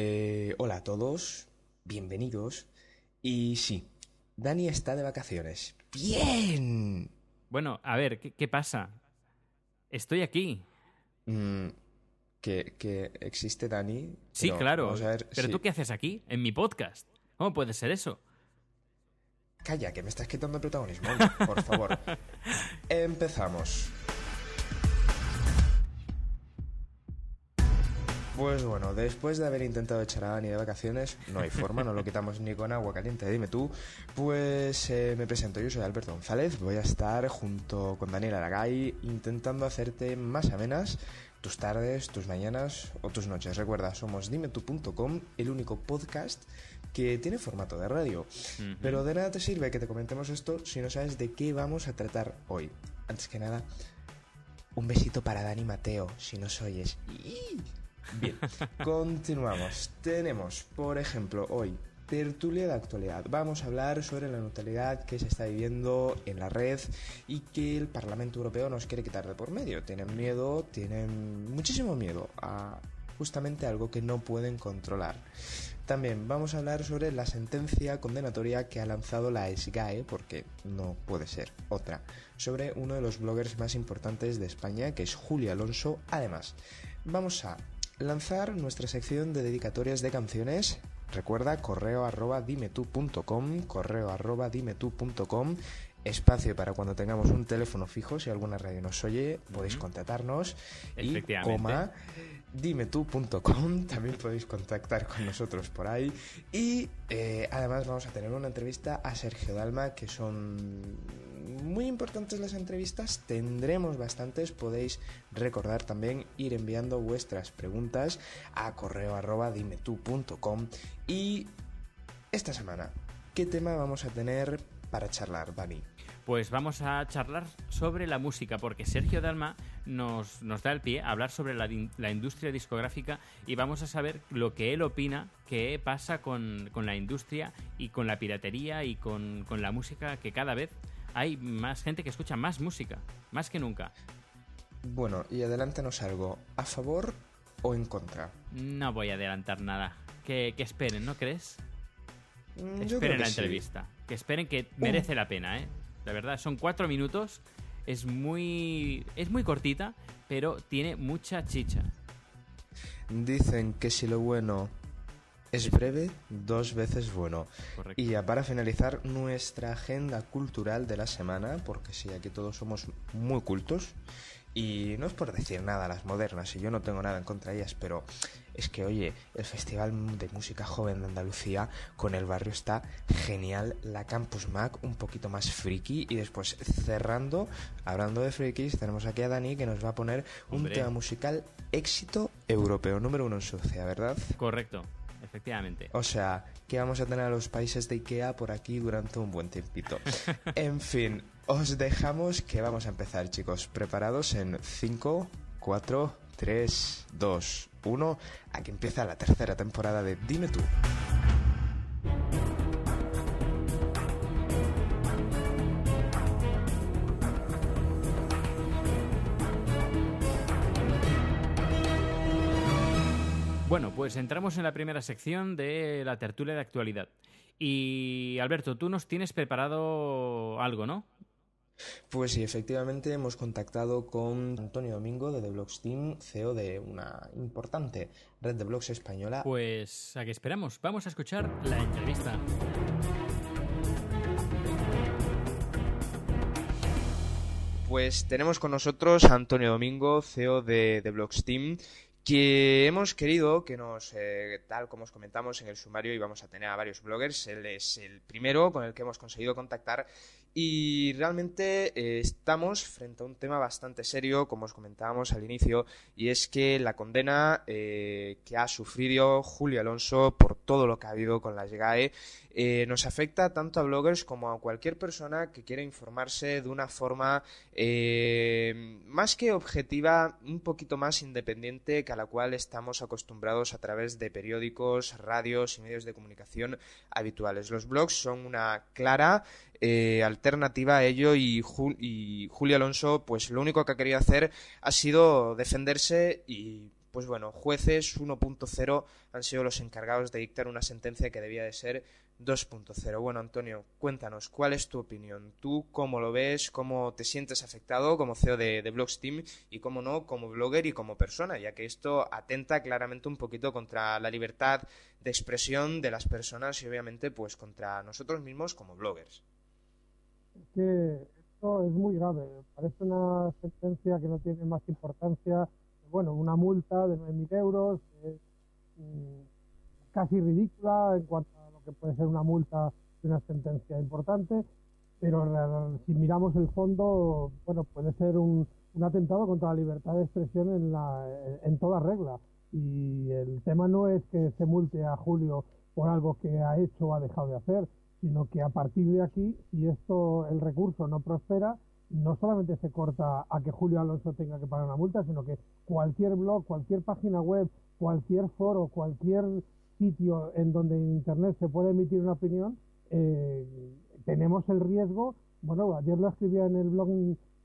Eh, hola a todos, bienvenidos. Y sí, Dani está de vacaciones. ¡Bien! Bueno, a ver, ¿qué, qué pasa? Estoy aquí. Mm, que, que existe Dani. Sí, pero claro. vamos a ver Pero tú qué haces aquí, en mi podcast. ¿Cómo puede ser eso? Calla, que me estás quitando el protagonismo. Por favor. Empezamos. Pues bueno, después de haber intentado echar a Dani de vacaciones, no hay forma, no lo quitamos ni con agua caliente, dime tú. Pues eh, me presento, yo soy Alberto González, voy a estar junto con Daniel Aragay intentando hacerte más amenas tus tardes, tus mañanas o tus noches. Recuerda, somos dimetu.com, el único podcast que tiene formato de radio. Pero de nada te sirve que te comentemos esto si no sabes de qué vamos a tratar hoy. Antes que nada, un besito para Dani Mateo, si nos oyes. Bien, continuamos. Tenemos, por ejemplo, hoy tertulia de actualidad. Vamos a hablar sobre la neutralidad que se está viviendo en la red y que el Parlamento Europeo nos quiere quitar de por medio. Tienen miedo, tienen muchísimo miedo a justamente algo que no pueden controlar. También vamos a hablar sobre la sentencia condenatoria que ha lanzado la SGAE, porque no puede ser otra, sobre uno de los bloggers más importantes de España, que es Julio Alonso. Además, vamos a lanzar nuestra sección de dedicatorias de canciones. Recuerda correo arroba dimetú.com, correo arroba dimetú.com, espacio para cuando tengamos un teléfono fijo, si alguna radio nos oye, podéis contratarnos y coma dimetú.com, también podéis contactar con nosotros por ahí. Y eh, además vamos a tener una entrevista a Sergio Dalma que son muy importantes las entrevistas, tendremos bastantes, podéis recordar también ir enviando vuestras preguntas a correo arroba dimetú.com y esta semana, ¿qué tema vamos a tener para charlar, Dani? Pues vamos a charlar sobre la música, porque Sergio Dalma nos, nos da el pie a hablar sobre la, la industria discográfica y vamos a saber lo que él opina que pasa con, con la industria y con la piratería y con, con la música, que cada vez hay más gente que escucha más música, más que nunca. Bueno, y adelántanos algo, ¿a favor o en contra? No voy a adelantar nada. Que, que esperen, ¿no crees? Mm, creo esperen que la sí. entrevista. Que esperen que merece la pena, ¿eh? La verdad, son cuatro minutos. Es muy. Es muy cortita, pero tiene mucha chicha. Dicen que si lo bueno es breve, dos veces bueno. Correcto. Y ya para finalizar nuestra agenda cultural de la semana, porque sí, aquí todos somos muy cultos, y no es por decir nada a las modernas, y yo no tengo nada en contra de ellas, pero es que, oye, el Festival de Música Joven de Andalucía con el barrio está genial, la Campus Mac un poquito más friki, y después cerrando, hablando de frikis, tenemos aquí a Dani que nos va a poner un Hombre. tema musical éxito europeo, número uno en Suecia, ¿verdad? Correcto, efectivamente. O sea, que vamos a tener a los países de Ikea por aquí durante un buen tiempito. En fin, os dejamos que vamos a empezar, chicos. Preparados en 5, 4, 3, 2, 1. Aquí empieza la tercera temporada de Dime tú. Bueno, pues entramos en la primera sección de la tertulia de actualidad. Y Alberto, tú nos tienes preparado algo, ¿no? Pues sí, efectivamente hemos contactado con Antonio Domingo de The Blogs Team, CEO de una importante red de blogs española. Pues a qué esperamos. Vamos a escuchar la entrevista. Pues tenemos con nosotros a Antonio Domingo, CEO de, de Blogs Team, que hemos querido que nos, eh, tal como os comentamos en el sumario, íbamos a tener a varios bloggers. Él es el primero con el que hemos conseguido contactar y realmente eh, estamos frente a un tema bastante serio, como os comentábamos al inicio, y es que la condena eh, que ha sufrido Julio Alonso por todo lo que ha habido con las GAE eh, nos afecta tanto a bloggers como a cualquier persona que quiera informarse de una forma eh, más que objetiva, un poquito más independiente que a la cual estamos acostumbrados a través de periódicos, radios y medios de comunicación habituales. Los blogs son una clara eh, alternativa a ello y, Jul- y Julio Alonso pues lo único que ha querido hacer ha sido defenderse y pues bueno, jueces 1.0 han sido los encargados de dictar una sentencia que debía de ser 2.0. Bueno, Antonio, cuéntanos, ¿cuál es tu opinión? ¿Tú cómo lo ves? ¿Cómo te sientes afectado como CEO de, de Team y cómo no como blogger y como persona? Ya que esto atenta claramente un poquito contra la libertad de expresión de las personas y obviamente pues contra nosotros mismos como bloggers. Que esto es muy grave. Parece una sentencia que no tiene más importancia. Bueno, una multa de 9.000 euros mm, casi ridícula en cuanto que puede ser una multa de una sentencia importante, pero si miramos el fondo, bueno, puede ser un, un atentado contra la libertad de expresión en, la, en toda regla. Y el tema no es que se multe a Julio por algo que ha hecho o ha dejado de hacer, sino que a partir de aquí, si esto, el recurso no prospera, no solamente se corta a que Julio Alonso tenga que pagar una multa, sino que cualquier blog, cualquier página web, cualquier foro, cualquier sitio en donde en Internet se puede emitir una opinión, eh, tenemos el riesgo, bueno, ayer lo escribía en el blog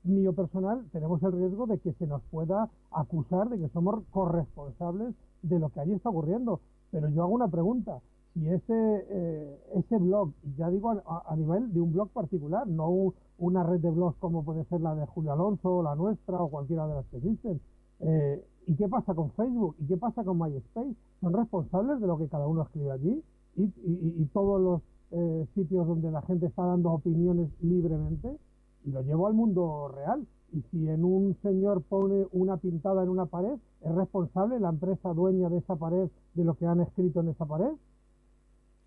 mío personal, tenemos el riesgo de que se nos pueda acusar de que somos corresponsables de lo que allí está ocurriendo. Pero yo hago una pregunta, si ese, eh, ese blog, ya digo a, nivel de un blog particular, no una red de blogs como puede ser la de Julio Alonso, la nuestra o cualquiera de las que existen, eh, ¿Y qué pasa con Facebook? ¿Y qué pasa con MySpace? Son responsables de lo que cada uno escribe allí y, todos los eh, sitios donde la gente está dando opiniones libremente y lo llevo al mundo real. Y si en un señor pone una pintada en una pared, ¿es responsable la empresa dueña de esa pared de lo que han escrito en esa pared?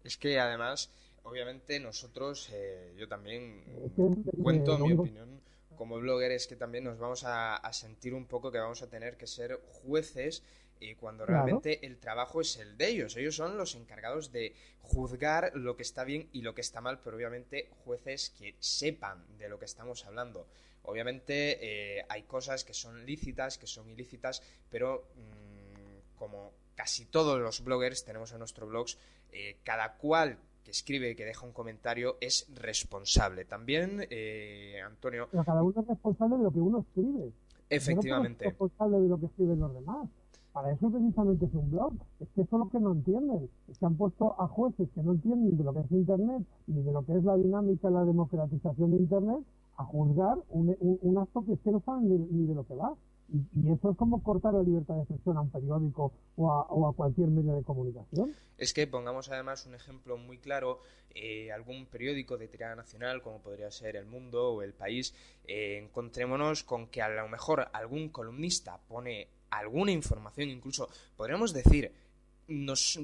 Es que además, obviamente nosotros, eh, yo también cuento mi opinión como blogger es que también nos vamos a, sentir un poco que vamos a tener que ser jueces y cuando realmente el trabajo es el de ellos. Ellos son los encargados de juzgar lo que está bien y lo que está mal, pero obviamente jueces que sepan de lo que estamos hablando. Obviamente eh, hay cosas que son lícitas, que son ilícitas, pero mm, como casi todos los bloggers tenemos en nuestro blogs, eh, cada cual que escribe, que deja un comentario, es responsable. También, eh, Antonio. Pero cada uno es responsable de lo que uno escribe. Efectivamente. es responsable de lo que escriben los demás. Para eso precisamente es un blog. Es que eso es lo que no entienden. Que han puesto a jueces que no entienden de lo que es Internet ni de lo que es la dinámica, la democratización de Internet, a juzgar un, un, acto que es que no saben ni de lo que va. Y, eso es como cortar la libertad de expresión a un periódico o a, cualquier medio de comunicación. Es que pongamos además un ejemplo muy claro, eh, algún periódico de tirada nacional, como podría ser El Mundo o El País, eh, encontrémonos con que a lo mejor algún columnista pone alguna información, incluso podríamos decir, nos,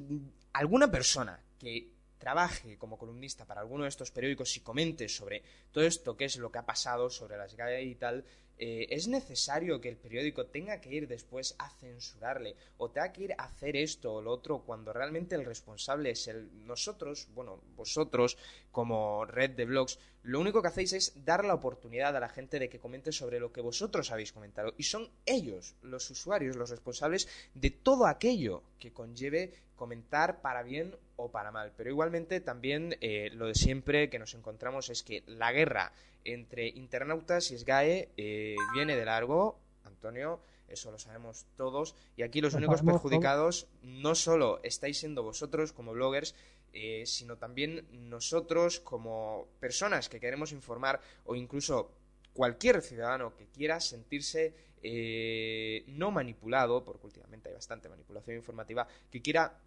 alguna persona que trabaje como columnista para alguno de estos periódicos y comente sobre todo esto que es lo que ha pasado sobre las GAE y tal, eh, es necesario que el periódico tenga que ir después a censurarle o tenga que ir a hacer esto o lo otro cuando realmente el responsable es el nosotros, bueno, vosotros como red de blogs, lo único que hacéis es dar la oportunidad a la gente de que comente sobre lo que vosotros habéis comentado y son ellos, los usuarios, los responsables de todo aquello que conlleve comentar para bien o para mal. Pero igualmente también eh, lo de siempre que nos encontramos es que la guerra entre internautas y SGAE eh, viene de largo, Antonio, eso lo sabemos todos, y aquí los únicos perjudicados no solo estáis siendo vosotros como bloggers, eh, sino también nosotros como personas que queremos informar o incluso cualquier ciudadano que quiera sentirse eh, no manipulado, porque últimamente hay bastante manipulación informativa, que quiera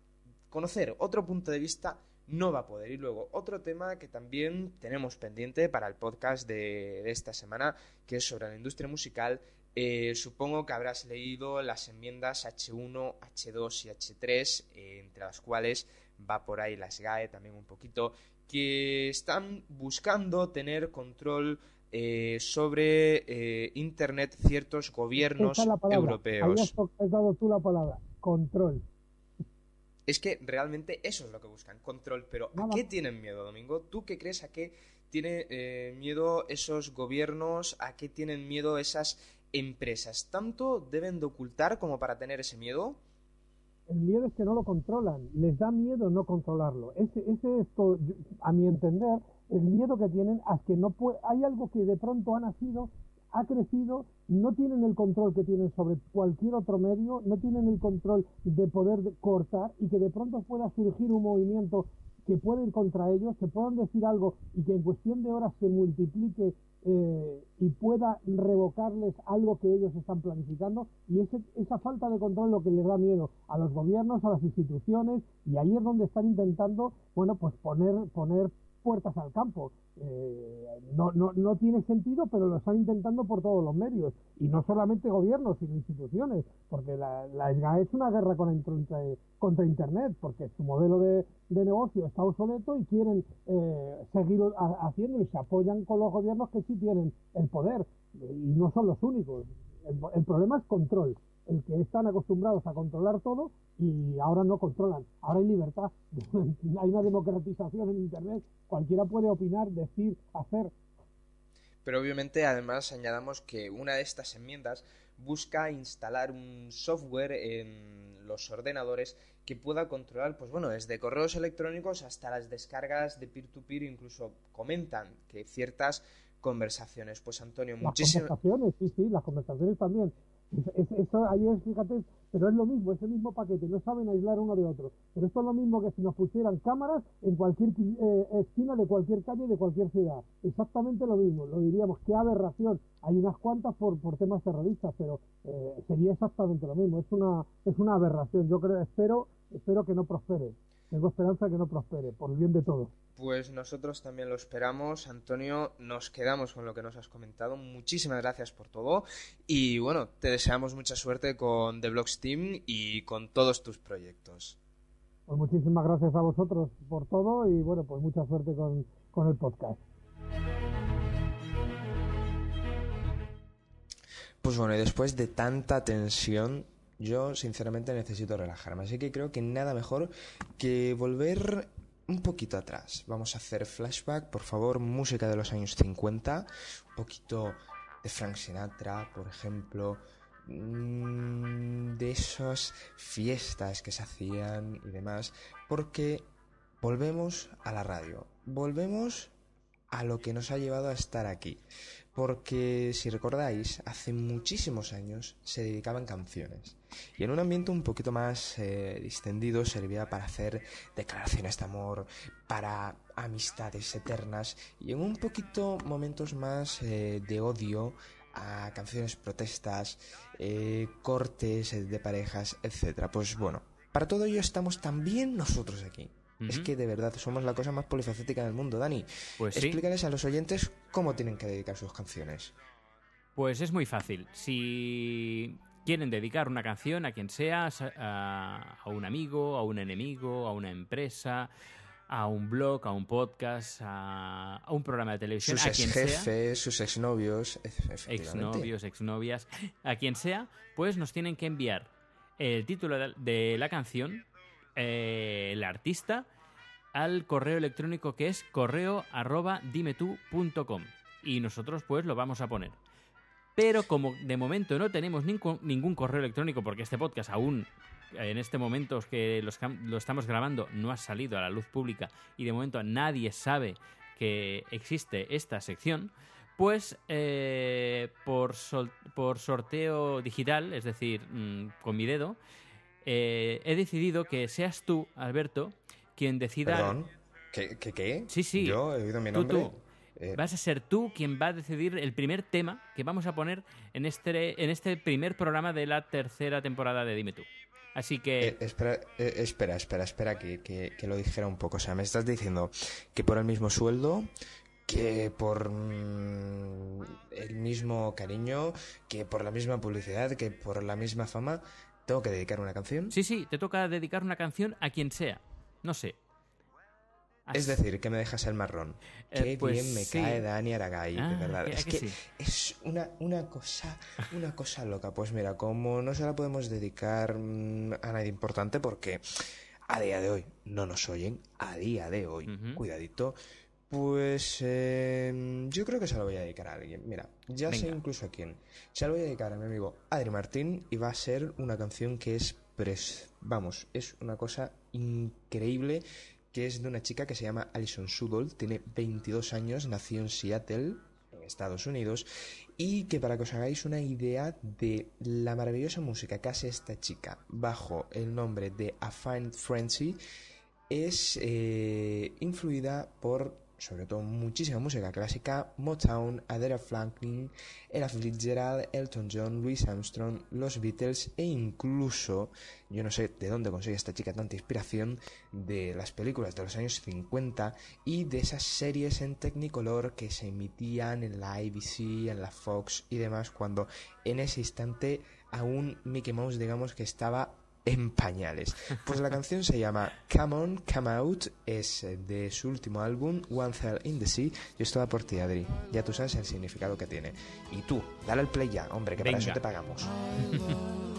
conocer otro punto de vista no va a poder. Y luego, otro tema que también tenemos pendiente para el podcast de, esta semana, que es sobre la industria musical. Eh, supongo que habrás leído las enmiendas H1, H2 y H3, eh, entre las cuales va por ahí las GAE también un poquito, que están buscando tener control eh, sobre Internet ciertos gobiernos europeos. Has dado tú la palabra, control. Es que realmente eso es lo que buscan, control. Pero ¿a qué tienen miedo, Domingo? ¿Tú qué crees a qué tienen eh, miedo esos gobiernos? ¿A qué tienen miedo esas empresas? ¿Tanto deben de ocultar como para tener ese miedo? El miedo es que no lo controlan. Les da miedo no controlarlo. Ese, ese es, a mi entender, el miedo que tienen a que no puede, hay algo que de pronto ha nacido ha crecido, no tienen el control que tienen sobre cualquier otro medio, no tienen el control de poder cortar y que de pronto pueda surgir un movimiento que puede ir contra ellos, que puedan decir algo y que en cuestión de horas se multiplique eh, y pueda revocarles algo que ellos están planificando y ese, esa falta de control es lo que les da miedo a los gobiernos, a las instituciones y ahí es donde están intentando, bueno, pues poner, poner puertas al campo. Eh, no, no, no tiene sentido, pero lo están intentando por todos los medios. Y no solamente gobiernos, sino instituciones, porque la, la es una guerra contra, contra Internet, porque su modelo de, de negocio está obsoleto y quieren eh, seguir haciendo y se apoyan con los gobiernos que sí tienen el poder. Y no son los únicos. el problema es control el que están acostumbrados a controlar todo y ahora no controlan. Ahora hay libertad, hay una democratización en Internet, cualquiera puede opinar, decir, hacer. Pero obviamente además añadamos que una de estas enmiendas busca instalar un software en los ordenadores que pueda controlar, pues bueno, desde correos electrónicos hasta las descargas de peer-to-peer, incluso comentan que ciertas conversaciones. Pues Antonio, muchísimas... Las conversaciones, sí, sí, las conversaciones también. Eso ahí es, fíjate, pero es lo mismo, es el mismo paquete, no saben aislar uno de otro. Pero esto es lo mismo que si nos pusieran cámaras en cualquier eh, esquina de cualquier calle de cualquier ciudad. Exactamente lo mismo, lo diríamos, qué aberración. Hay unas cuantas por, por temas terroristas, pero eh, sería exactamente lo mismo. Es una, es una aberración. Yo creo, espero, espero que no prospere. Tengo esperanza que no prospere, por el bien de todos. Pues nosotros también lo esperamos, Antonio. Nos quedamos con lo que nos has comentado. Muchísimas gracias por todo. Y bueno, te deseamos mucha suerte con The Blogs Team y con todos tus proyectos. Pues muchísimas gracias a vosotros por todo y bueno, pues mucha suerte con, con el podcast. Pues bueno, y después de tanta tensión, yo sinceramente necesito relajarme, así que creo que nada mejor que volver un poquito atrás. Vamos a hacer flashback, por favor, música de los años 50, un poquito de Frank Sinatra, por ejemplo, mm, de esas fiestas que se hacían y demás, porque volvemos a la radio, volvemos a lo que nos ha llevado a estar aquí. Porque si recordáis, hace muchísimos años se dedicaban canciones. Y en un ambiente un poquito más eh, distendido servía para hacer declaraciones de amor, para amistades eternas y en un poquito momentos más eh, de odio a canciones protestas, eh, cortes de parejas, etc. Pues bueno, para todo ello estamos también nosotros aquí. Es que de verdad somos la cosa más polifacética del mundo, Dani. Pues Explícales a los oyentes cómo tienen que dedicar sus canciones. Pues es muy fácil. Si quieren dedicar una canción a quien sea, a, un amigo, a un enemigo, a una empresa, a un blog, a un podcast, a, un programa de televisión, sus a quien jefes, sus exnovios, exnovios, exnovias, a quien sea, pues nos tienen que enviar el título de la canción eh, el artista al correo electrónico que es correo arroba dimetú.com y nosotros pues lo vamos a poner. Pero como de momento no tenemos ningún, correo electrónico porque este podcast aún en este momento que lo estamos grabando no ha salido a la luz pública y de momento nadie sabe que existe esta sección, pues eh, por, por sorteo digital, es decir, mm, con mi dedo, eh, he decidido que seas tú, Alberto, quien decida... ¿Perdón? ¿Qué? ¿Qué? Sí, sí. Yo he oído mi nombre. Eh, Vas a ser tú quien va a decidir el primer tema que vamos a poner en este, en este primer programa de la tercera temporada de Dime tú. Así que... Eh, espera, espera, espera, espera, que, que, lo dijera un poco. O sea, me estás diciendo que por el mismo sueldo, que por mm, el mismo cariño, que por la misma publicidad, que por la misma fama, ¿Tengo que dedicar una canción? Sí, sí, te toca dedicar una canción a quien sea. No sé. Es decir, que me dejas el marrón. Eh, Qué pues bien me cae Dani Aragay, de ah, verdad. Es que, es una, una cosa, una cosa loca. Pues mira, como no se la podemos dedicar mm, a nadie importante porque a día de hoy no nos oyen, a día de hoy, cuidadito, pues eh, yo creo que se lo voy a dedicar a alguien. Mira, ya sé incluso a quién. Se lo voy a dedicar a mi amigo Adri Martín y va a ser una canción que es, pres vamos, es una cosa increíble que es de una chica que se llama Alison Sudol, tiene 22 años, nació en Seattle, en Estados Unidos y que para que os hagáis una idea de la maravillosa música que hace esta chica bajo el nombre de A Fine Frenzy es eh, influida por sobre todo muchísima música clásica, Motown, Adela Franklin, Ella Fitzgerald, Elton John, Louis Armstrong, los Beatles e incluso, yo no sé de dónde consigue esta chica tanta inspiración, de las películas de los años 50 y de esas series en Technicolor que se emitían en la ABC, en la Fox y demás, cuando en ese instante aún Mickey Mouse digamos que estaba en pañales. Pues la canción se llama Come On, Come Out, es de su último álbum, One Cell in the Sea. Yo estaba por ti, Adri. Ya tú sabes el significado que tiene. Y tú, dale al play ya, hombre, que para eso te pagamos.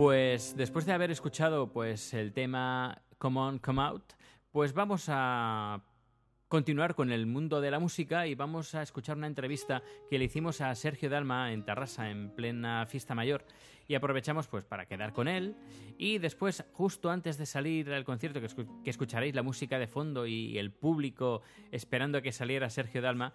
Pues después de haber escuchado pues el tema Come On, Come Out, pues vamos a continuar con el mundo de la música y vamos a escuchar una entrevista que le hicimos a Sergio Dalma en Tarrasa en plena fiesta mayor. Y aprovechamos pues para quedar con él. Y después justo antes de salir al concierto que, escucharéis la música de fondo y el público esperando que saliera Sergio Dalma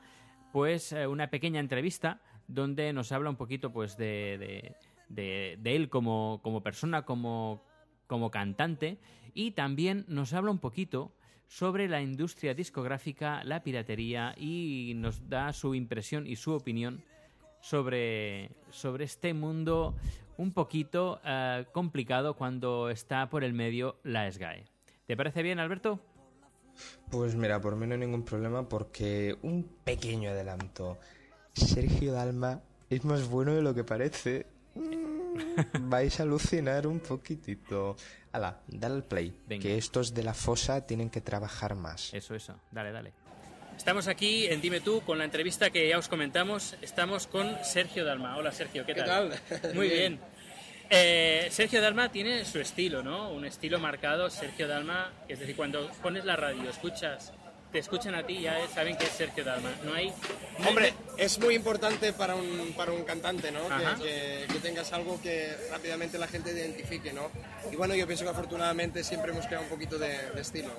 pues eh, una pequeña entrevista donde nos habla un poquito pues de, él como, como persona, como como cantante y también nos habla un poquito sobre la industria discográfica, la piratería y nos da su impresión y su opinión sobre, sobre este mundo un poquito eh, complicado cuando está por el medio la SGAE. ¿Te parece bien, Alberto? Pues mira, por mí no hay ningún problema porque un pequeño adelanto. Sergio Dalma es más bueno de lo que parece. Mm, vais a alucinar un poquitito. Hala, dale al play. Venga. Que estos de la fosa tienen que trabajar más. Eso, eso. Dale, dale. Estamos aquí en Dime Tú con la entrevista que ya os comentamos. Estamos con Sergio Dalma. Hola Sergio, ¿qué ¿Qué tal? tal? Muy bien. Bien. Eh, Sergio Dalma tiene su estilo, ¿no? Un estilo marcado. Sergio Dalma, es decir, cuando pones la radio, escuchas, te escuchan a ti, ya saben que es Sergio Dalma. No hay. no hay- Hombre, es muy importante para un, para un cantante, ¿no? Que, que- que tengas algo que rápidamente la gente identifique, ¿no? Y bueno, yo pienso que afortunadamente siempre hemos creado un poquito de, de estilo.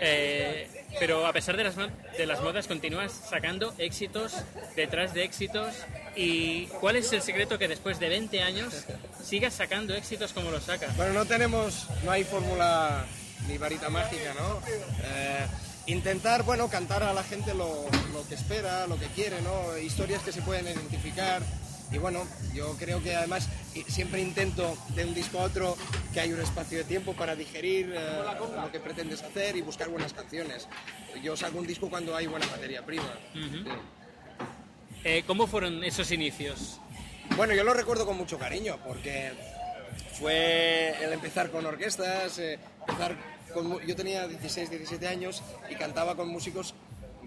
Eh, pero a pesar de las, de las modas, continúas sacando éxitos detrás de éxitos. ¿Y cuál es el secreto que después de 20 años sigas sacando éxitos como los sacas? Bueno, no tenemos, no hay fórmula ni varita mágica, ¿no? Eh, intentar, bueno, cantar a la gente lo, lo que espera, lo que quiere, ¿no? Historias que se pueden identificar. Y bueno, yo creo que además siempre intento de un disco a otro que hay un espacio de tiempo para digerir eh, lo que pretendes hacer y buscar buenas canciones. Yo saco un disco cuando hay buena materia prima. Sí. Eh, ¿Cómo fueron esos inicios? Bueno, yo lo recuerdo con mucho cariño porque fue el empezar con orquestas, eh, empezar con yo tenía 16, 17 años y cantaba con músicos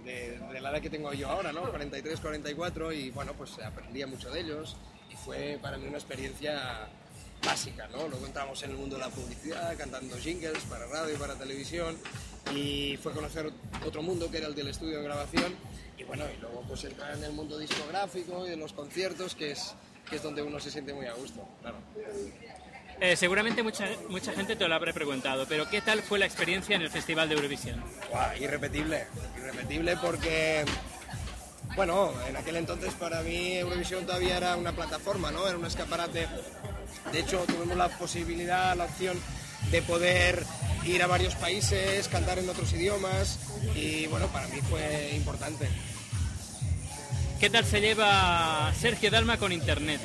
de, de la edad que tengo yo ahora, ¿no? 43, 44 y bueno, pues aprendía mucho de ellos y fue para mí una experiencia básica, ¿no? Luego entramos en el mundo de la publicidad, cantando jingles para radio y para televisión y fue conocer otro mundo que era el del estudio de grabación y bueno, y luego pues entrar en el mundo discográfico y de los conciertos que es, que es donde uno se siente muy a gusto, claro. Eh, seguramente mucha, mucha gente te lo habrá preguntado, pero ¿qué tal fue la experiencia en el Festival de Eurovisión? Irrepetible, irrepetible porque, bueno, en aquel entonces para mí Eurovisión todavía era una plataforma, ¿no? Era un escaparate. De hecho, tuvimos la posibilidad, la opción de poder ir a varios países, cantar en otros idiomas y, bueno, para mí fue importante. ¿Qué tal se lleva Sergio Dalma con Internet?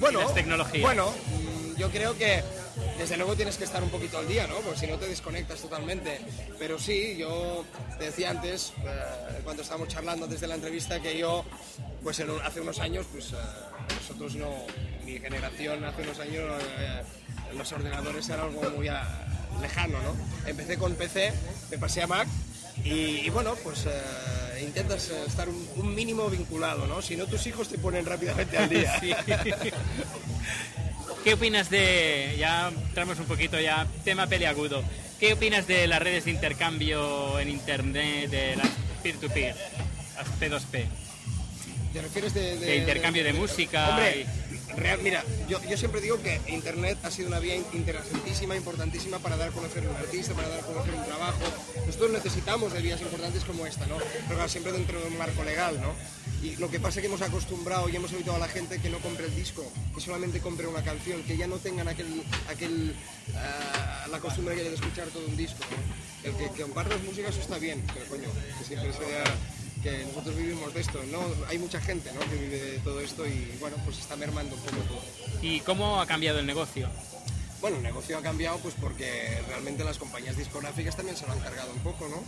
Bueno, Y las tecnologías. bueno, yo creo que desde luego tienes que estar un poquito al día, ¿no? Porque si no te desconectas totalmente. Pero sí, yo te decía antes, eh, cuando estábamos charlando desde la entrevista, que yo, pues en hace unos años, pues eh, nosotros no, mi generación hace unos años, eh, los ordenadores eran algo muy ah, lejano, ¿no? Empecé con PC, me pasé a Mac y, y bueno, pues intentas estar un, un mínimo vinculado, ¿no? Si no, tus hijos te ponen rápidamente al día. Sí. ¿Qué opinas de, ya entramos un poquito ya, tema peliagudo, ¿qué opinas de las redes de intercambio en Internet, de las peer-to-peer, las P2P? ¿Te refieres de, De intercambio de música Hombre, real- mira, yo, yo siempre digo que Internet ha sido una vía in- interesantísima, importantísima para dar a conocer un artista, para dar a conocer un trabajo. Nosotros necesitamos de vías importantes como esta, ¿no? Pero claro, siempre dentro de un marco legal, ¿no? Y lo que pasa es que hemos acostumbrado y hemos habituado a la gente que no compre el disco, que solamente compre una canción, que ya no tengan aquel, aquel, ah, la costumbre de escuchar todo un disco. El que, que compartas música, eso está bien, pero coño, que siempre sea que nosotros vivimos de esto, ¿no? Hay mucha gente, ¿no? Que vive de todo esto y, bueno, pues está mermando un poco todo. ¿Y cómo ha cambiado el negocio? Bueno, el negocio ha cambiado pues porque realmente las compañías discográficas también se lo han cargado un poco, ¿no?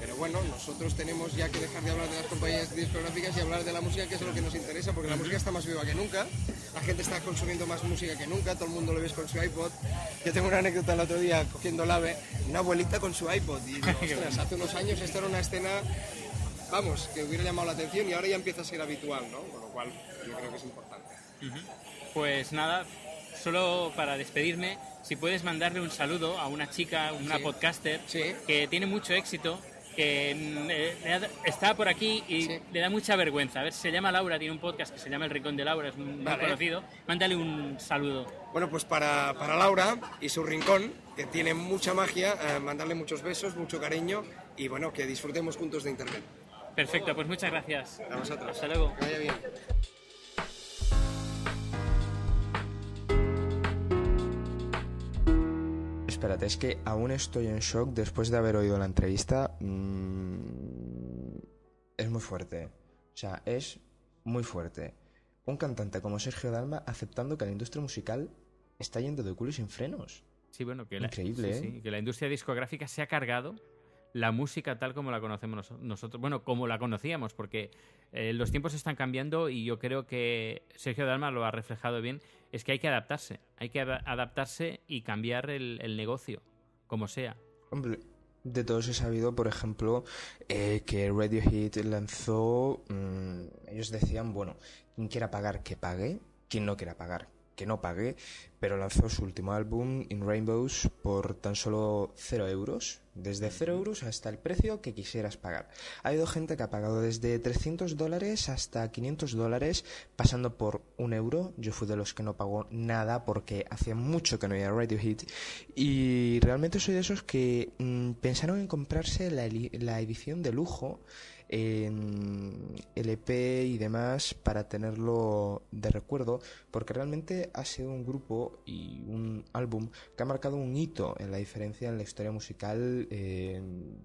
Pero bueno, nosotros tenemos ya que dejar de hablar de las compañías discográficas y hablar de la música, que es lo que nos interesa, porque la música está más viva que nunca, la gente está consumiendo más música que nunca, todo el mundo lo ves con su iPod. Yo tengo una anécdota el otro día cogiendo el ave, una abuelita con su iPod, y digo, ostras, hace unos años esto era una escena, vamos, que hubiera llamado la atención y ahora ya empieza a ser habitual, ¿no? Con lo cual yo creo que es importante. Pues nada, solo para despedirme, si puedes mandarle un saludo a una chica, una Sí. podcaster, Sí. que tiene mucho éxito, que mm, eh, está por aquí y Sí. le da mucha vergüenza. A ver, se llama Laura, tiene un podcast que se llama El Rincón de Laura, es muy Vale. conocido. Mándale un saludo. Bueno, pues para, para Laura y su rincón, que tiene mucha magia, eh, mandarle muchos besos, mucho cariño y bueno, que disfrutemos juntos de Internet. Perfecto, pues muchas gracias. A vosotros. Hasta luego. Que vaya bien. Espérate, es que aún estoy en shock después de haber oído la entrevista. Mm, es muy fuerte. O sea, es muy fuerte. Un cantante como Sergio Dalma aceptando que la industria musical está yendo de culo y sin frenos. Sí, bueno, que la, Increíble, sí, ¿eh? sí, que la industria discográfica se ha cargado la música tal como la conocemos nos- nosotros. Bueno, como la conocíamos, porque eh, los tiempos están cambiando y yo creo que Sergio Dalma lo ha reflejado bien. Es que hay que adaptarse. Hay que ada- adaptarse y cambiar el, el negocio, como sea. Hombre, de todos he sabido, por ejemplo, eh, que Radiohead lanzó. mm, ellos decían, bueno, quien quiera pagar, que pague. Quien no quiera pagar, que no pague. Pero lanzó su último álbum, In Rainbows, por tan solo 0 euros. Desde 0 euros hasta el precio que quisieras pagar. Ha habido gente que ha pagado desde 300 dólares hasta 500 dólares, pasando por un euro. Yo fui de los que no pagó nada porque hacía mucho que no iba a Radiohead. Y realmente soy de esos que mm, pensaron en comprarse la edición de lujo en LP y demás para tenerlo de recuerdo, porque realmente ha sido un grupo y un álbum que ha marcado un hito en la diferencia en la historia musical, eh,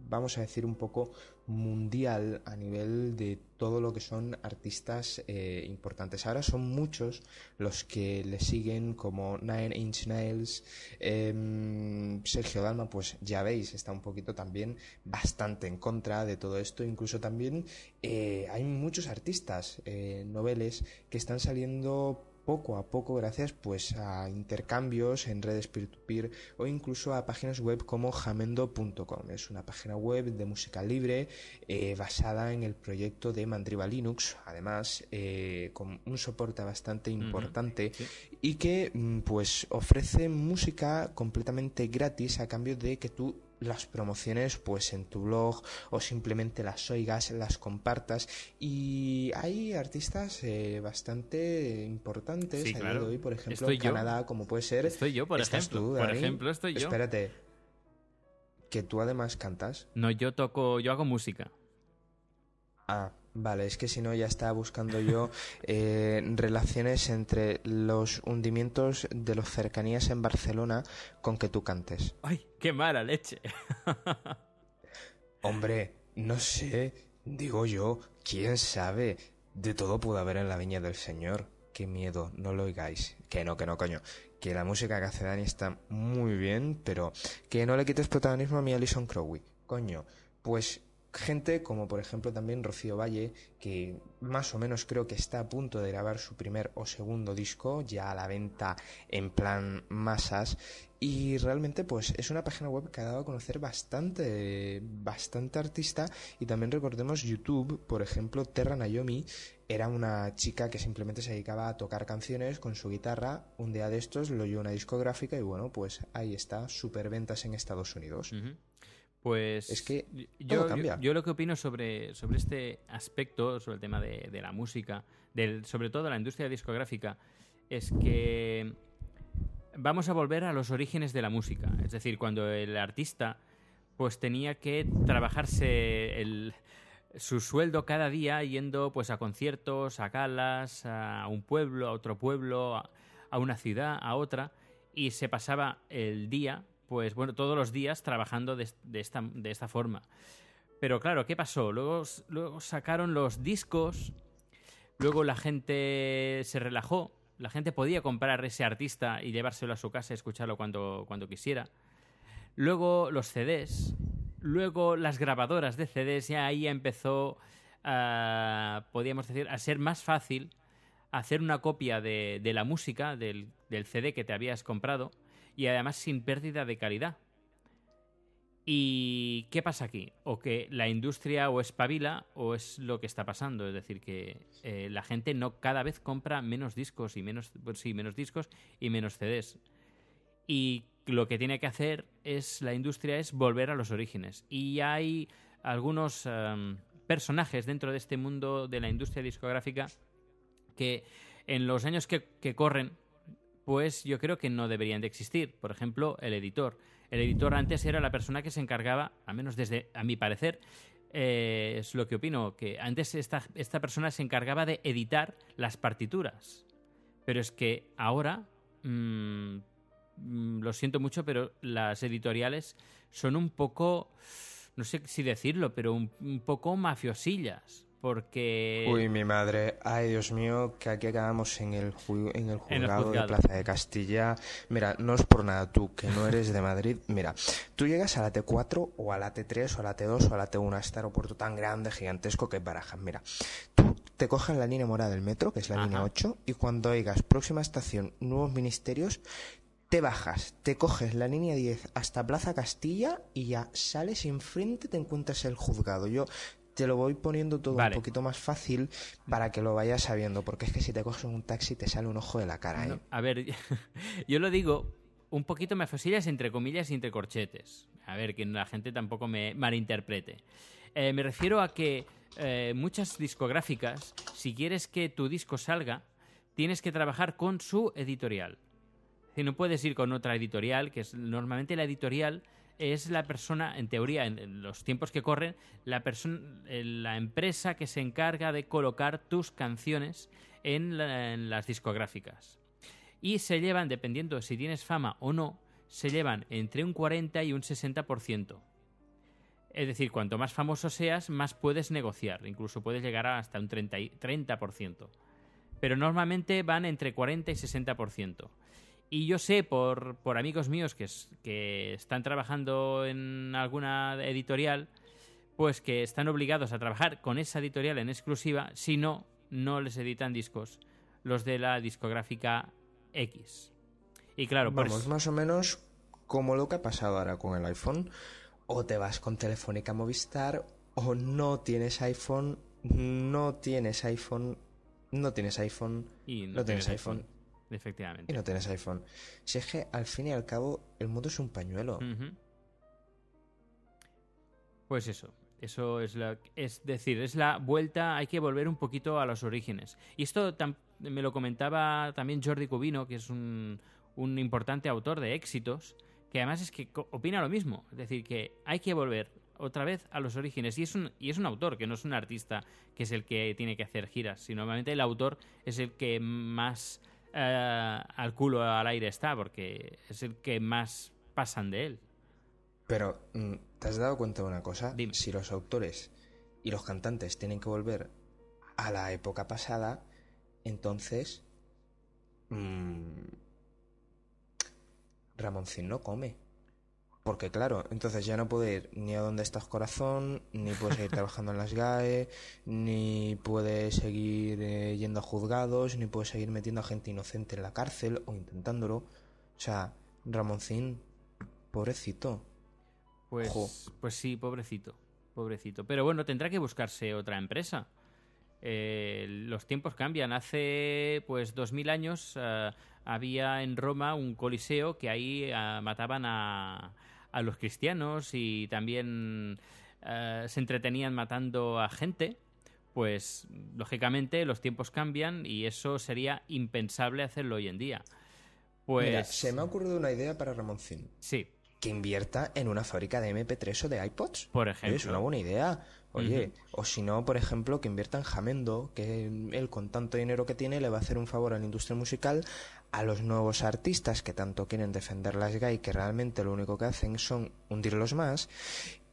vamos a decir un poco mundial a nivel de todo lo que son artistas eh, importantes. Ahora son muchos los que le siguen como Nine Inch Nails, em, Sergio Dalma, pues ya veis, está un poquito también bastante en contra de todo esto. Incluso también eh, hay muchos artistas eh, noveles que están saliendo poco a poco gracias pues a intercambios en redes peer-to-peer o incluso a páginas web como jamendo.com. Es una página web de música libre eh, basada en el proyecto de Mandriva Linux, además eh, con un soporte bastante importante sí. y que mm, pues ofrece música completamente gratis a cambio de que tú las promociones pues en tu blog o simplemente las oigas, las compartas y hay artistas eh, bastante importantes Sí, a día claro. de hoy, por ejemplo Estoy yo. Canadá, como puede ser Estoy yo, por estás ejemplo. tú, por ejemplo, estoy yo. Espérate, que tú además cantas. No, yo toco, yo hago música. Ah, vale, es que si no ya estaba buscando yo eh, relaciones entre los hundimientos de los cercanías en Barcelona con que tú cantes. ¡Ay, qué mala leche! Hombre, no sé, digo yo, quién sabe, de todo puede haber en la viña del Señor. Qué miedo, no lo oigáis. Que no, que no, coño. Que la música que hace Dani está muy bien, pero que no le quites protagonismo a mi Alison Crowley. Coño, pues gente como por ejemplo también Rocío Valle, que más o menos creo que está a punto de grabar su primer o segundo disco, ya a la venta en plan masas, y realmente pues es una página web que ha dado a conocer bastante, bastante artista, y también recordemos YouTube, por ejemplo, Terra Naomi, era una chica que simplemente se dedicaba a tocar canciones con su guitarra, un día de estos lo oyó una discográfica y bueno, pues ahí está, superventas en Estados Unidos. Pues Es que yo, yo, yo lo que opino sobre, sobre este aspecto, sobre el tema de, de la música, del, sobre todo la industria discográfica, es que vamos a volver a los orígenes de la música. Es decir, cuando el artista pues tenía que trabajarse el, su sueldo cada día yendo pues a conciertos, a galas, a un pueblo, a otro pueblo, a, a una ciudad, a otra, y se pasaba el día, pues bueno, todos los días trabajando de, esta, de esta forma. Pero claro, ¿qué pasó? Luego, sacaron los discos, luego la gente se relajó, la gente podía comprar ese artista y llevárselo a su casa y escucharlo cuando, cuando quisiera. Luego los CDs, luego las grabadoras de CDs, ya ahí empezó, a, podríamos decir, a ser más fácil hacer una copia de, la música, del CD que te habías comprado, y además sin pérdida de calidad. ¿Y qué pasa aquí? O que la industria o espabila o es lo que está pasando. Es decir, que eh, la gente no cada vez compra menos discos y menos, pues sí, menos discos y menos CDs. Y lo que tiene que hacer es la industria es volver a los orígenes. Y hay algunos um, personajes dentro de este mundo de la industria discográfica que en los años que corren, pues yo creo que no deberían de existir. Por ejemplo, el editor. El editor antes era la persona que se encargaba, al menos desde, a mi parecer, eh, es lo que opino, que antes esta, esta persona se encargaba de editar las partituras. Pero es que ahora mmm, mm, lo siento mucho, pero las editoriales son un poco, no sé si decirlo, pero un, un poco mafiosillas porque... Uy, mi madre. Ay, Dios mío, que aquí acabamos en el, ju- en el En el juzgado de. Plaza de Castilla. Mira, no es por nada tú, que no eres de Madrid. Mira, tú llegas a la T4 o a la T3 o a la T2 o a la T1, a este aeropuerto tan grande, gigantesco que es Barajas. Mira, tú te coges la línea morada del metro, que es la Ajá. línea 8, y cuando oigas próxima estación, nuevos ministerios, te bajas, te coges la línea 10 hasta Plaza Castilla y ya sales y enfrente te encuentras el juzgado. Yo te lo voy poniendo todo Vale. un poquito más fácil para que lo vayas sabiendo, porque es que si te coges un taxi te sale un ojo de la cara, ¿eh? No, a ver, yo lo digo un poquito mafosillas entre comillas y entre corchetes. A ver, que la gente tampoco me malinterprete. Eh, me refiero a que eh, muchas discográficas, si quieres que tu disco salga, tienes que trabajar con su editorial. Si no puedes ir con otra editorial, que es normalmente la editorial es la persona, en teoría, en- los tiempos que corren, la persona, eh, la empresa que se encarga de colocar tus canciones en, la- en las discográficas. Y se llevan, dependiendo de si tienes fama o no, se llevan entre un 40 y un 60%. Es decir, cuanto más famoso seas, más puedes negociar. Incluso puedes llegar hasta un 30, y- 30%. Pero normalmente van entre 40 y 60%. Y yo sé por, por amigos míos que, es- que están trabajando en alguna editorial, pues que están obligados a trabajar con esa editorial en exclusiva, si no, no les editan discos los de la discográfica X. Y claro, por Vamos, eso- más o menos como lo que ha pasado ahora con el iPhone. O te vas con Telefónica Movistar, o no tienes iPhone, no tienes iPhone, no tienes iPhone, y no tienes iPhone. Efectivamente. y no tienes iPhone. Si es que al fin y al cabo el mundo es un pañuelo. Pues eso, eso es la, es decir, es la vuelta, hay que volver un poquito a los orígenes. Y esto me lo comentaba también Jordi Cubino, que es un, un importante autor de éxitos, que además es que opina lo mismo, es decir, que hay que volver otra vez a los orígenes. Y es un, y es un autor, que no es un artista que es el que tiene que hacer giras, sino normalmente el autor es el que más eh, al culo al aire está, porque es el que más pasan de él. Pero, mm, ¿te has dado cuenta de una cosa? Dime. Si los autores y los cantantes tienen que volver a la época pasada, entonces... mm, Ramoncín no come. Porque claro, entonces ya no puede ir ni a donde estás corazón, ni puede seguir trabajando en las GAE, ni puede seguir eh, yendo a juzgados, ni puede seguir metiendo a gente inocente en la cárcel o intentándolo. O sea, Ramoncín, pobrecito. Pues, pues sí, pobrecito, pobrecito. Pero bueno, tendrá que buscarse otra empresa. Eh, los tiempos cambian. Hace pues dos mil años eh, había en Roma un coliseo que ahí eh, mataban a, a los cristianos y también eh, se entretenían matando a gente. Pues lógicamente los tiempos cambian y eso sería impensable hacerlo hoy en día. Pues Mira, se me ha ocurrido una idea para Ramoncín. sí, Que invierta en una fábrica de MP3 o de iPods. por Oye, es ejemplo. una buena idea. Oye, o si no, por ejemplo, que invierta en Jamendo, que él con tanto dinero que tiene le va a hacer un favor a la industria musical, a los nuevos artistas que tanto quieren defender las gay, que realmente lo único que hacen son hundirlos más,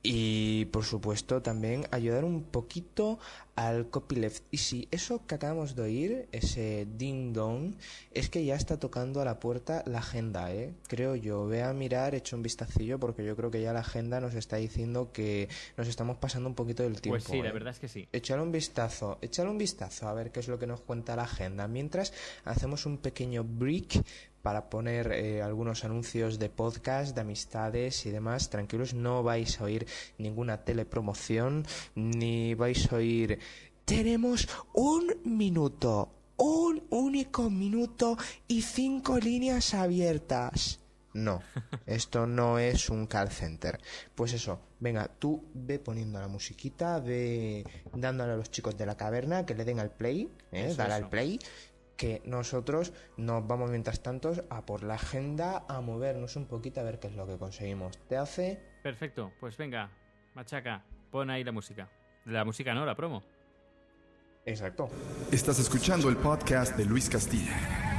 y por supuesto también ayudar un poquito al copyleft. Y si eso que acabamos de oír, ese ding dong, es que ya está tocando a la puerta la agenda, ¿eh? Creo yo. Ve a mirar, echo un vistacillo, porque yo creo que ya la agenda nos está diciendo que nos estamos pasando un poquito del tiempo. Pues sí, la ¿eh? verdad es que sí. Echale un vistazo, échale un vistazo a ver qué es lo que nos cuenta la agenda. Mientras hacemos un pequeño break para poner eh, algunos anuncios de podcast, de amistades y demás. Tranquilos, no vais a oír ninguna telepromoción, ni vais a oír... Tenemos un minuto, un único minuto y cinco líneas abiertas. No, esto no es un call center. Pues eso, venga, tú ve poniendo la musiquita, ve dándole a los chicos de la caverna que le den al play, ¿eh? Dale al play, que nosotros nos vamos mientras tanto a por la agenda, a movernos un poquito a ver qué es lo que conseguimos. ¿Te hace? Perfecto, pues venga, machaca, pon ahí la música. La música no, la promo. Exacto. Estás escuchando el podcast de Luis Castilla.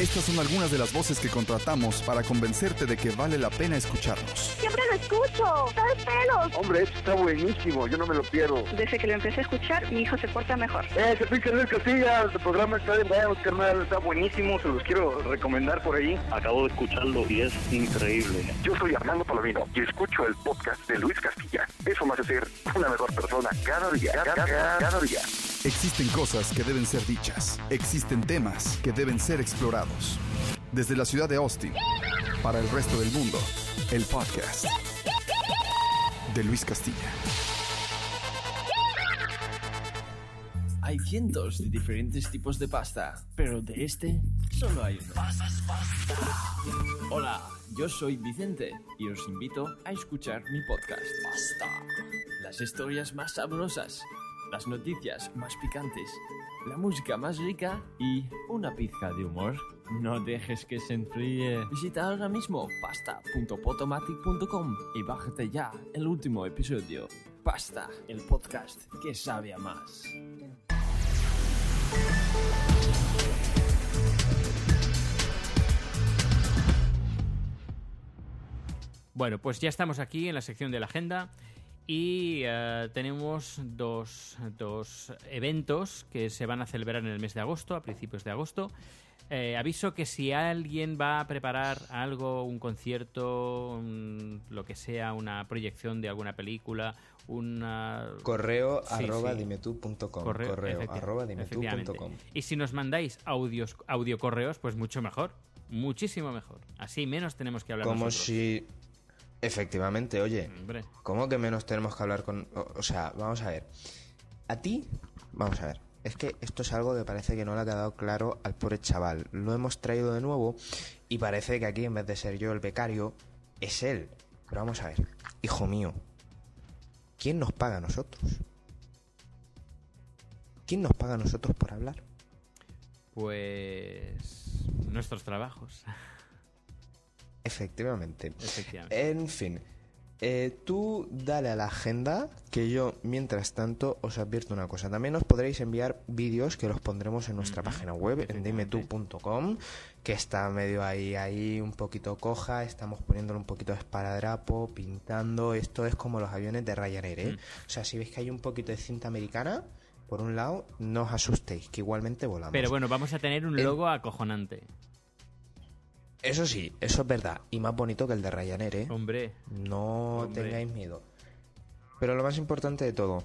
Estas son algunas de las voces que contratamos para convencerte de que vale la pena escucharnos. Siempre lo escucho. ¡Trae pelos! Hombre, esto está buenísimo, yo no me lo pierdo. Desde que lo empecé a escuchar, mi hijo se porta mejor. ¡Eh, se pinche Luis Castilla! El programa está de buenos, carnal. Está buenísimo, se los quiero recomendar por ahí. Acabo de escucharlo y es increíble. Yo soy Armando Palomino y escucho el podcast de Luis Castilla. Eso me hace ser una mejor persona cada día, cada, cada, cada día. Existen cosas que deben ser dichas. Existen temas que deben ser explorados. Desde la ciudad de Austin, para el resto del mundo, el podcast de Luis Castilla. Hay cientos de diferentes tipos de pasta, pero de este solo hay uno. Hola, yo soy Vicente y os invito a escuchar mi podcast. Pasta. Las historias más sabrosas, las noticias más picantes, la música más rica y una pizca de humor. No dejes que se enfríe. Visita ahora mismo pasta.potomatic.com y bájate ya el último episodio. Pasta, el podcast que sabe a más. Bueno, pues ya estamos aquí en la sección de la agenda y eh, tenemos dos, dos eventos que se van a celebrar en el mes de agosto, a principios de agosto. Eh, aviso que si alguien va a preparar algo, un concierto, un- lo que sea, una proyección de alguna película, una... Correo Sí, arroba sí. dimetú.com. Correo, Correo, arroba dimetú.com. Y si nos mandáis audios, audio correos, pues mucho mejor. Muchísimo mejor. Así menos tenemos que hablar Como nosotros. si... Efectivamente, oye. Hombre. ¿Cómo que menos tenemos que hablar con...? O, o sea, vamos a ver. A ti... Vamos a ver. Es que esto es algo que parece que no le ha quedado claro al pobre chaval. Lo hemos traído de nuevo y parece que aquí en vez de ser yo el becario, es él. Pero vamos a ver. Hijo mío. ¿Quién nos paga a nosotros? ¿Quién nos paga a nosotros por hablar? Pues nuestros trabajos. Efectivamente. Efectivamente. En fin, eh, tú dale a la agenda que yo, mientras tanto, os advierto una cosa. También os podréis enviar vídeos que los pondremos en nuestra página web, en dimetu.com, que está medio ahí, ahí, un poquito coja. Estamos poniéndole un poquito de esparadrapo, pintando. Esto es como los aviones de Ryanair, ¿eh? Mm. O sea, si veis que hay un poquito de cinta americana, por un lado, no os asustéis, que igualmente volamos. Pero bueno, vamos a tener un logo acojonante. Eso sí, eso es verdad. Y más bonito que el de Ryanair, ¿eh? Hombre, No Hombre. tengáis miedo. Pero lo más importante de todo,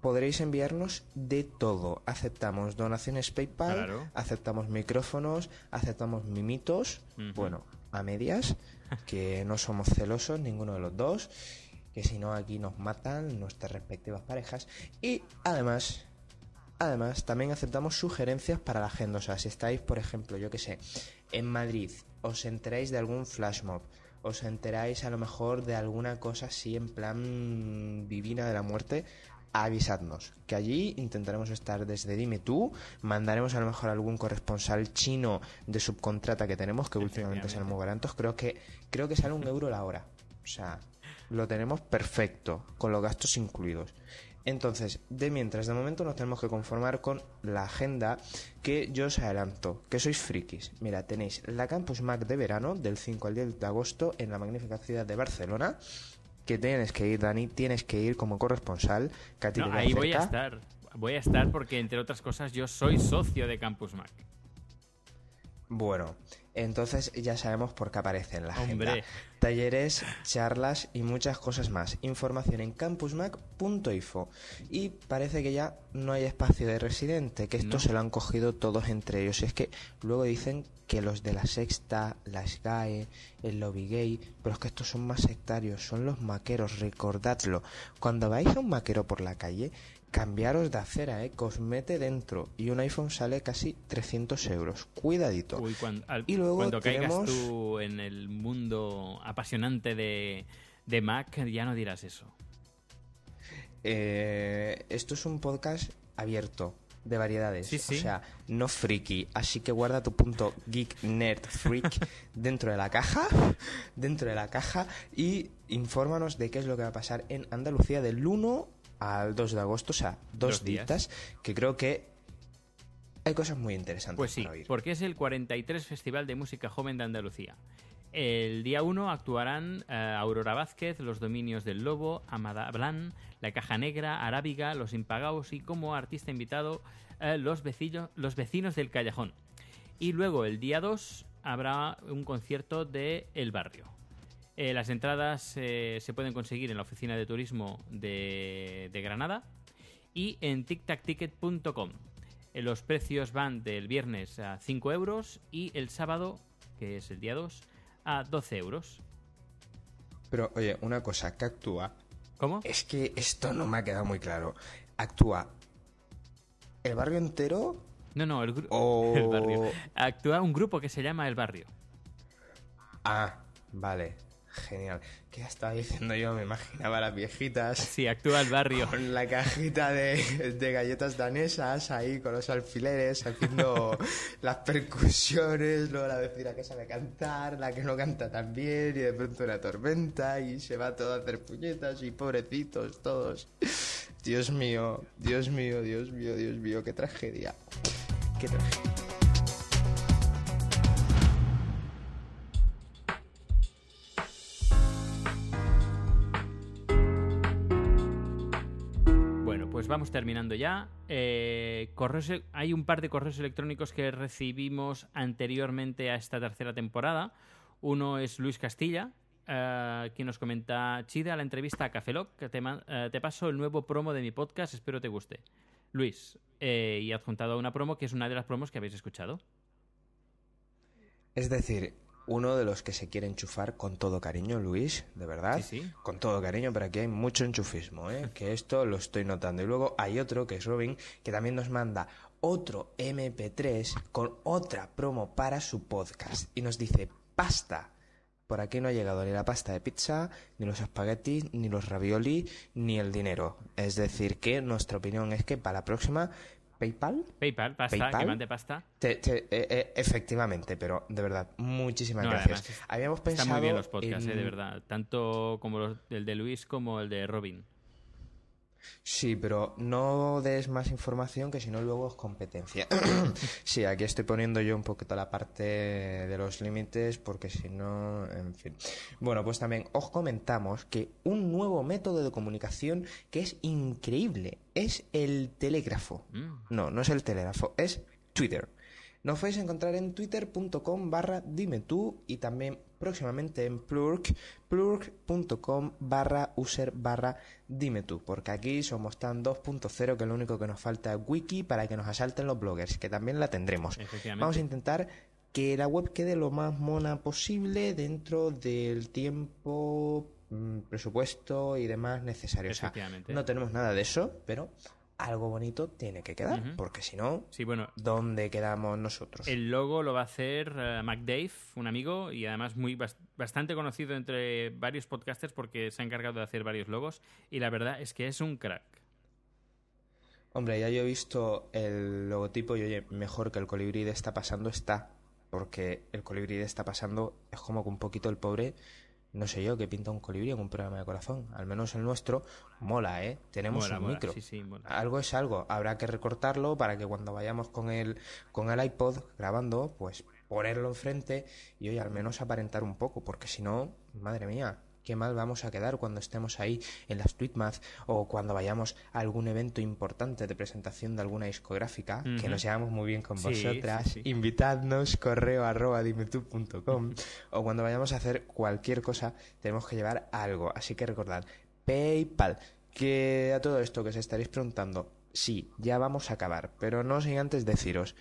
podréis enviarnos de todo. Aceptamos donaciones PayPal, Claro. aceptamos micrófonos, aceptamos mimitos, bueno, a medias, que no somos celosos ninguno de los dos, que si no aquí nos matan nuestras respectivas parejas. Y además, además también aceptamos sugerencias para la agenda. O sea, si estáis, por ejemplo, yo que sé, en Madrid, os enteráis de algún flash mob, os enteráis a lo mejor de alguna cosa así en plan divina de la muerte, avisadnos, que allí intentaremos estar desde Dime tú, mandaremos a lo mejor algún corresponsal chino de subcontrata que tenemos, que últimamente salen muy baratos, creo que, creo que sale un euro la hora. O sea, lo tenemos perfecto, con los gastos incluidos. Entonces, de mientras, de momento nos tenemos que conformar con la agenda que yo os adelanto, que sois frikis. Mira, tenéis la Campus Mac de verano, del 5 al 10 de agosto, en la magnífica ciudad de Barcelona, que tienes que ir, Dani, tienes que ir como corresponsal, que a ti no, te queda ahí voy a estar. Voy a estar porque, entre otras cosas, yo soy socio de Campus Mac. Bueno, entonces ya sabemos por qué aparece en la agenda. Hombre. Talleres, charlas y muchas cosas más. Información en campusmac.info. Y parece que ya no hay espacio de residente, que esto No. se lo han cogido todos entre ellos. Y es que luego dicen que los de la Sexta, la SGAE, el Lobby Gay, pero es que estos son más sectarios, son los maqueros, recordadlo. Cuando vais a un maquero por la calle, cambiaros de acera, ¿eh? que os mete dentro. Y un iPhone sale casi 300 euros. Cuidadito. Uy, cuando, al- Y luego cuando caigas tú en el mundo apasionante de, de Mac, ya no dirás eso. Eh, esto es un podcast abierto de variedades. Sí, sí. O sea, no friki. Así que guarda tu punto geek, nerd, freak dentro de la caja. Dentro de la caja. Y infórmanos de qué es lo que va a pasar en Andalucía del 1 al 2 de agosto. O sea, dos, Dos. Que creo que. hay cosas muy interesantes Pues sí, para oír. porque es el 43 Festival de Música Joven de Andalucía. El día 1 actuarán eh, Aurora Vázquez, Los Dominios del Lobo, Amada Blan, La Caja Negra, Arábiga, Los Impagados y como artista invitado eh, los, vecinos, los Vecinos del Callejón. Y luego el día 2 habrá un concierto de El Barrio. Eh, las entradas eh, se pueden conseguir en la oficina de turismo de, de Granada y en tictacticket.com. Eh, Los precios van del viernes a 5 euros y el sábado, que es el día 2, a 12 euros. Pero, oye, una cosa, ¿qué actúa? ¿Cómo? Es que esto no me ha quedado muy claro. ¿Actúa el barrio entero No, no, el, o...? el barrio. Actúa un grupo que se llama El Barrio. Ah, vale. Genial. ¿Qué estaba diciendo yo? Me imaginaba a las viejitas Sí, actúa El Barrio. con la cajita de, de galletas danesas ahí con los alfileres haciendo las percusiones, luego la vecina que sabe cantar, la que no canta tan bien y de pronto una tormenta y se va todo a hacer puñetas y pobrecitos todos. Dios mío, Dios mío, Dios mío, Dios mío, qué tragedia. Qué tragedia. Pues vamos terminando ya. Eh, correos e- hay un par de correos electrónicos que recibimos anteriormente a esta tercera temporada. Uno es Luis Castilla, eh, quien nos comenta, chida la entrevista a Cafeloc, te, eh, te paso el nuevo promo de mi podcast, espero te guste. Luis, eh, y adjuntado a una promo que es una de las promos que habéis escuchado. Es decir, uno de los que se quiere enchufar con todo cariño, Luis, de verdad. Sí, sí. Con todo cariño, pero aquí hay mucho enchufismo, ¿eh? que esto lo estoy notando. Y luego hay otro, que es Robin, que también nos manda otro MP3 con otra promo para su podcast. Y nos dice, pasta. Por aquí no ha llegado ni la pasta de pizza, ni los espaguetis, ni los ravioli, ni el dinero. Es decir, que nuestra opinión es que para la próxima, PayPal PayPal, pasta, ¿PayPal? que mande pasta. te- te- eh, eh, efectivamente, pero de verdad, muchísimas No, gracias. además, Habíamos Están pensado muy bien los podcasts, en- eh, de verdad. Tanto como los, el de Luis como el de Robin. Sí, pero no des más información que si no luego es competencia. sí, aquí estoy poniendo yo un poquito la parte de los límites porque si no, en fin. Bueno, pues también os comentamos que un nuevo método de comunicación que es increíble es el telégrafo. Mm. No, no es el telégrafo, es Twitter. Nos podéis encontrar en twitter.com barra dime tú y también próximamente en plurk, plurk.com barra user barra dime tú, porque aquí somos tan 2.0 que lo único que nos falta es wiki para que nos asalten los bloggers, que también la tendremos. Vamos a intentar que la web quede lo más mona posible dentro del tiempo, mm, presupuesto y demás necesario. O sea, no tenemos nada de eso, pero algo bonito tiene que quedar, porque si no, Sí, bueno, ¿dónde quedamos nosotros? El logo lo va a hacer eh, McDave, un amigo y además muy bas- bastante conocido entre varios podcasters porque se ha encargado de hacer varios logos y la verdad es que es un crack. Hombre, ya yo he visto el logotipo y oye, mejor que el colibrí de está pasando está, porque el colibrí de está pasando es como que un poquito el pobre, no sé yo, que pinta un colibrí en un programa de corazón. Al menos el nuestro mola, ¿eh? Tenemos Mola, un mola, micro. sí, sí, mola. Algo es algo, habrá que recortarlo para que cuando vayamos con el, con el iPod grabando, pues ponerlo enfrente y oye, al menos aparentar un poco, porque si no, madre mía, qué mal vamos a quedar cuando estemos ahí en las Tweetmath o cuando vayamos a algún evento importante de presentación de alguna discográfica, que nos llevamos muy bien con Sí, vosotras, sí, sí. invitadnos, correo arroba dimetú.com o cuando vayamos a hacer cualquier cosa tenemos que llevar algo, así que recordad, PayPal, que a todo esto que os estaréis preguntando, sí, ya vamos a acabar, pero no sin antes deciros,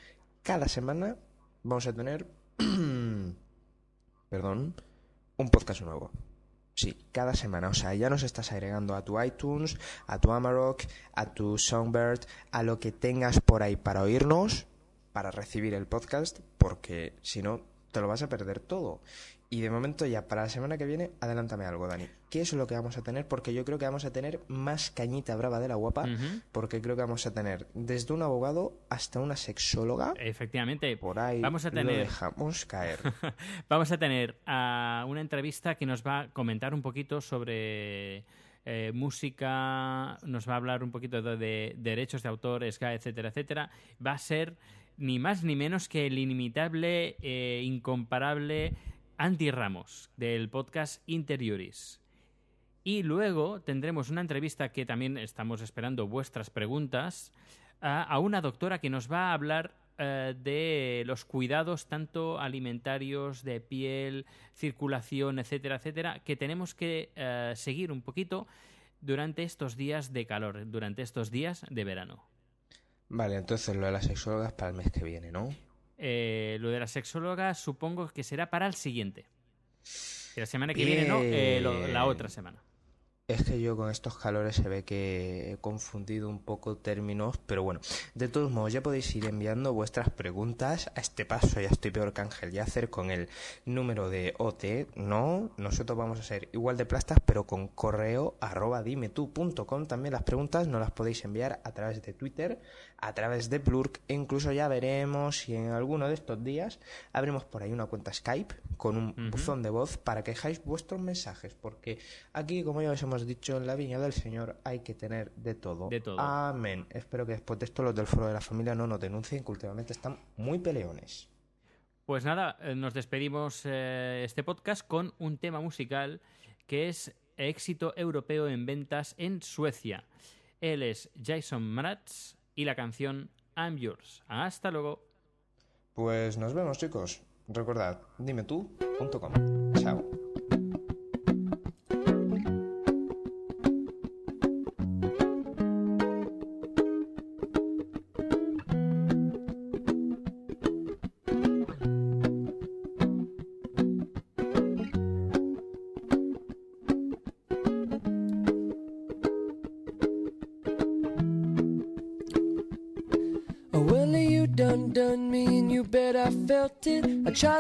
cada semana vamos a tener, perdón, un podcast nuevo. Sí, cada semana. O sea, ya nos estás agregando a tu iTunes, a tu Amarok, a tu Songbird, a lo que tengas por ahí para oírnos, para recibir el podcast, porque si no, te lo vas a perder todo. Y de momento ya, para la semana que viene, adelántame algo, Dani. ¿Qué es lo que vamos a tener? Porque yo creo que vamos a tener más cañita brava de la guapa, porque creo que vamos a tener desde un abogado hasta una sexóloga. Efectivamente, Por ahí vamos a lo tener dejamos caer. Vamos a tener a una entrevista que nos va a comentar un poquito sobre eh, música, nos va a hablar un poquito de, de derechos de autor, etcétera, etcétera. Va a ser ni más ni menos que el inimitable, e incomparable Andy Ramos, del podcast Interioris. Y luego tendremos una entrevista que también estamos esperando vuestras preguntas a, a una doctora que nos va a hablar eh, de los cuidados tanto alimentarios, de piel, circulación, etcétera, etcétera, que tenemos que eh, seguir un poquito durante estos días de calor, durante estos días de verano. Vale, entonces lo de las sexólogas para el mes que viene, ¿no? Eh, lo de la sexóloga supongo que será para el siguiente. La semana que viene, no, eh, lo- la otra semana. Es que yo con estos calores se ve que he confundido un poco términos, pero bueno, de todos modos ya podéis ir enviando vuestras preguntas. A este paso ya estoy peor que Ángel Yacer con el número de OT. No, nosotros vamos a ser igual de plastas, pero con correo arroba dimetú.com. También las preguntas no las podéis enviar a través de Twitter, a través de Plurk, e incluso ya veremos si en alguno de estos días abrimos por ahí una cuenta Skype con un buzón de voz para que dejáis vuestros mensajes, porque aquí, como ya os hemos dicho, en la viña del Señor hay que tener de todo. De todo. Amén. Espero que después de esto los del foro de la familia no nos denuncien, que últimamente están muy peleones. Pues nada, eh, nos despedimos eh, este podcast con un tema musical que es éxito europeo en ventas en Suecia. Él es Jason Mraz y la canción I'm Yours. Hasta luego. Pues nos vemos, chicos. Recordad, dime tú.com. Chao.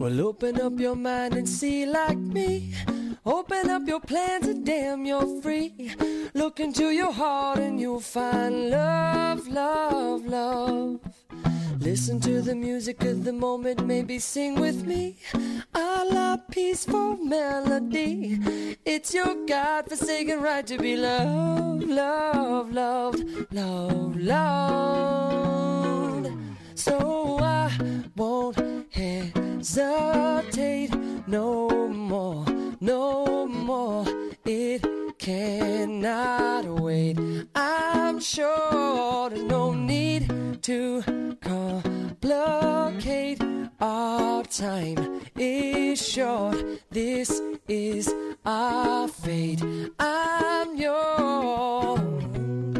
Well, open up your mind and see like me. Open up your plans and damn, you're free. Look into your heart and you'll find love, love, love. Listen to the music of the moment, maybe sing with me. A la peaceful melody. It's your God forsaken right to be loved, loved, loved, loved, loved. So I won't hesitate no more, no more. It cannot wait. I'm sure there's no need to complicate. Our time is short. This is our fate. I'm yours.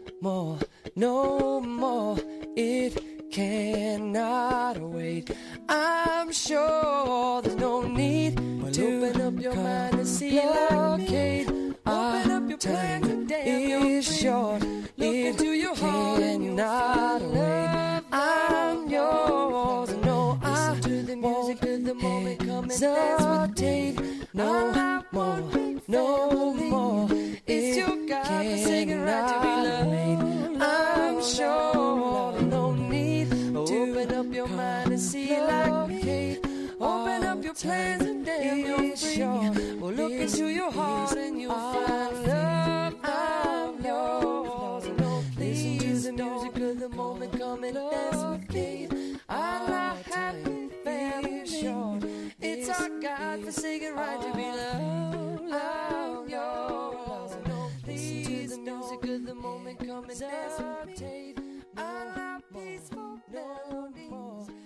more, no more. It cannot wait. I'm sure there's no need to open up your mind and see like me. Open up your time and damn, is short. Look into your heart cannot wait. I'm yours. No, I to the music of the moment. Come and dance with no more, no more. It's your God forsaken right to be loved. I'm sure no need to open up your mind and see like me. Open up your plans and damn you're free. Well, look into your heart and you'll find love. just our God-forsaken right to be loved. Love your laws and don't please the music of the moment. coming and dance with me. I love peaceful melodies.